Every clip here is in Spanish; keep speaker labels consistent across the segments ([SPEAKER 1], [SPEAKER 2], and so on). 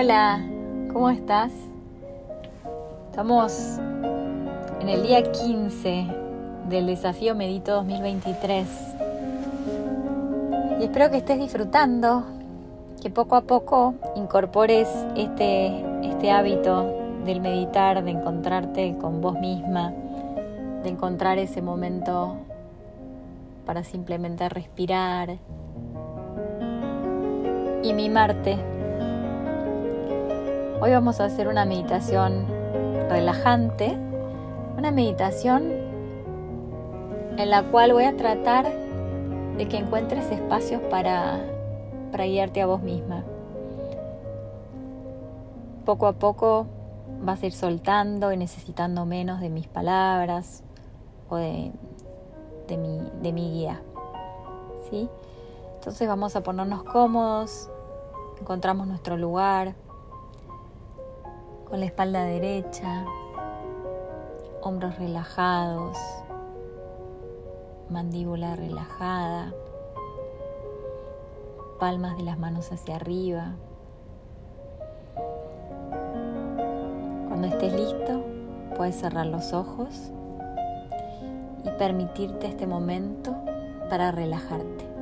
[SPEAKER 1] Hola, ¿cómo estás? Estamos en el día 15 del desafío Medito 2023 y espero que estés disfrutando, que poco a poco incorpores este, este hábito del meditar, de encontrarte con vos misma, de encontrar ese momento para simplemente respirar y mimarte Hoy vamos a hacer una meditación relajante, una meditación en la cual voy a tratar de que encuentres espacios para, para guiarte a vos misma. Poco a poco vas a ir soltando y necesitando menos de mis palabras o de, de, mi, de mi guía. ¿sí? Entonces vamos a ponernos cómodos, encontramos nuestro lugar con la espalda derecha, hombros relajados, mandíbula relajada, palmas de las manos hacia arriba. Cuando estés listo, puedes cerrar los ojos y permitirte este momento para relajarte.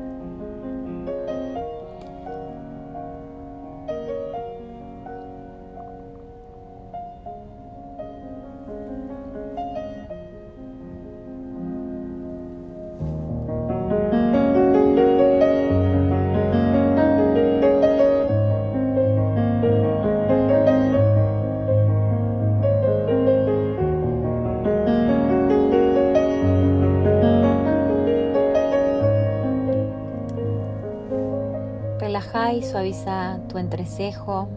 [SPEAKER 1] Suaviza tu entrecejo,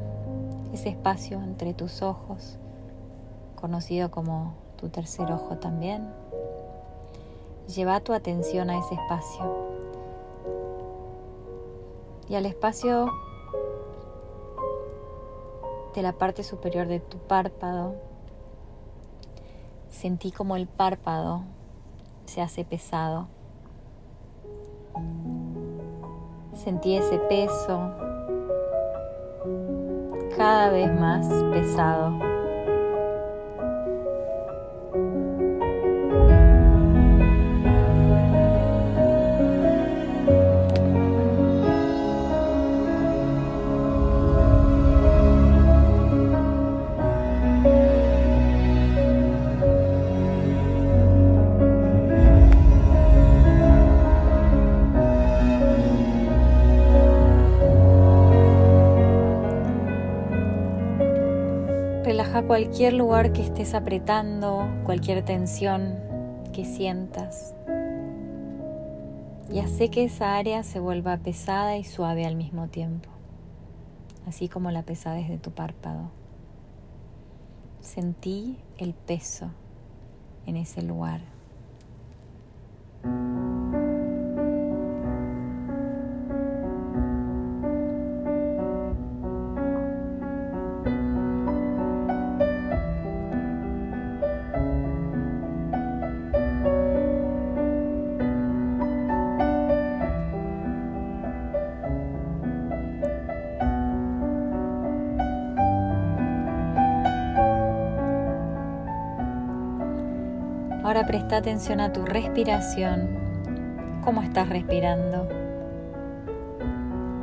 [SPEAKER 1] ese espacio entre tus ojos, conocido como tu tercer ojo también. Lleva tu atención a ese espacio y al espacio de la parte superior de tu párpado. Sentí como el párpado se hace pesado. Sentí ese peso cada vez más pesado. Cualquier lugar que estés apretando, cualquier tensión que sientas. Y hace que esa área se vuelva pesada y suave al mismo tiempo, así como la pesadez de tu párpado. Sentí el peso en ese lugar. Presta atención a tu respiración. ¿Cómo estás respirando?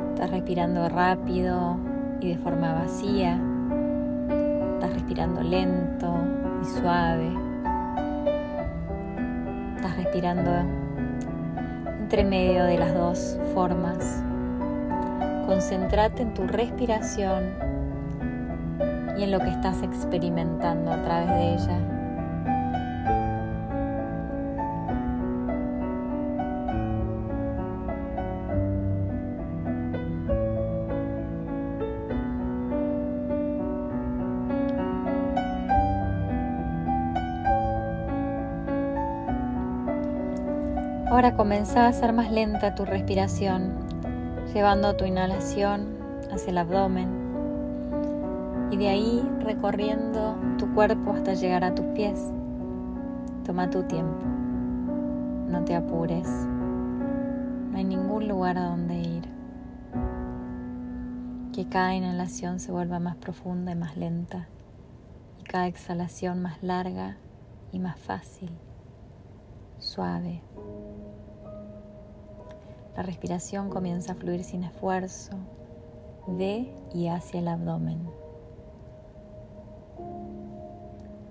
[SPEAKER 1] ¿Estás respirando rápido y de forma vacía? ¿Estás respirando lento y suave? ¿Estás respirando entre medio de las dos formas? Concéntrate en tu respiración y en lo que estás experimentando a través de ella. Ahora comienza a hacer más lenta tu respiración, llevando tu inhalación hacia el abdomen y de ahí recorriendo tu cuerpo hasta llegar a tus pies. Toma tu tiempo, no te apures, no hay ningún lugar a donde ir. Que cada inhalación se vuelva más profunda y más lenta y cada exhalación más larga y más fácil, suave. La respiración comienza a fluir sin esfuerzo de y hacia el abdomen.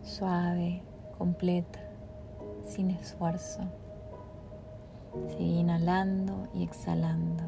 [SPEAKER 1] Suave, completa, sin esfuerzo. Sigue inhalando y exhalando.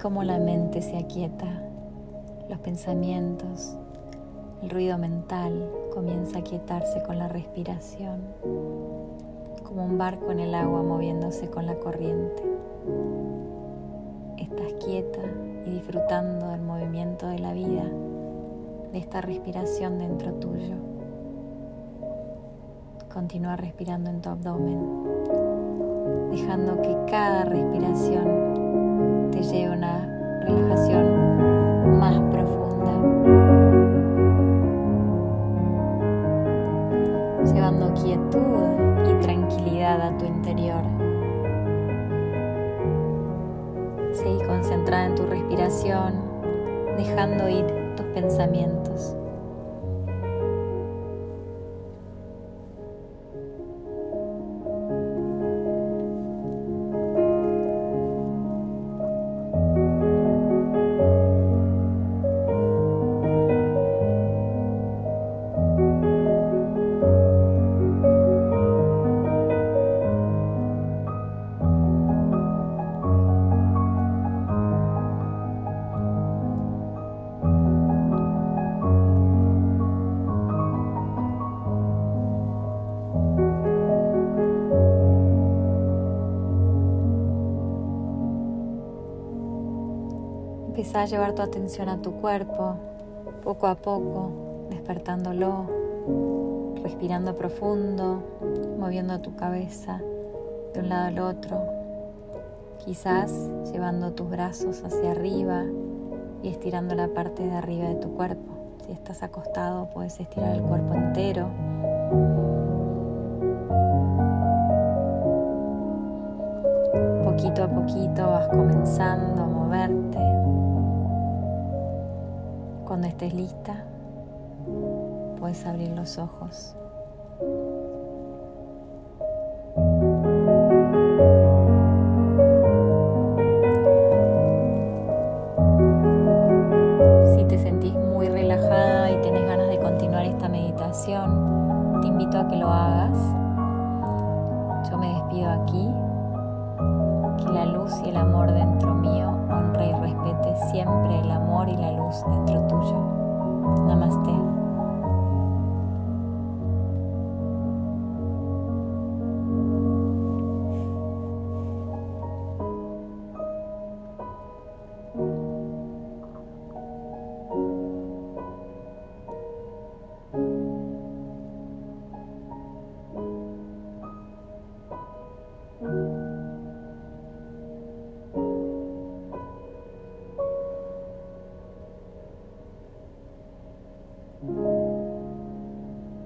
[SPEAKER 1] Cómo la mente se aquieta, los pensamientos, el ruido mental comienza a quietarse con la respiración, como un barco en el agua moviéndose con la corriente. Estás quieta y disfrutando del movimiento de la vida, de esta respiración dentro tuyo. Continúa respirando en tu abdomen, dejando que cada respiración te lleve a una relajación más profunda, llevando quietud y tranquilidad a tu interior. Seguí concentrada en tu respiración, dejando ir tus pensamientos. A llevar tu atención a tu cuerpo, poco a poco, despertándolo, respirando profundo, moviendo tu cabeza de un lado al otro, quizás llevando tus brazos hacia arriba y estirando la parte de arriba de tu cuerpo. Si estás acostado, puedes estirar el cuerpo entero. Poquito a poquito vas comenzando a moverte. Cuando estés lista, puedes abrir los ojos. Si te sentís muy relajada y tenés ganas de continuar esta meditación, te invito a que lo hagas. Yo me despido aquí. Que la luz y el amor dentro mío honre y respete siempre el amor y la luz dentro tuyo.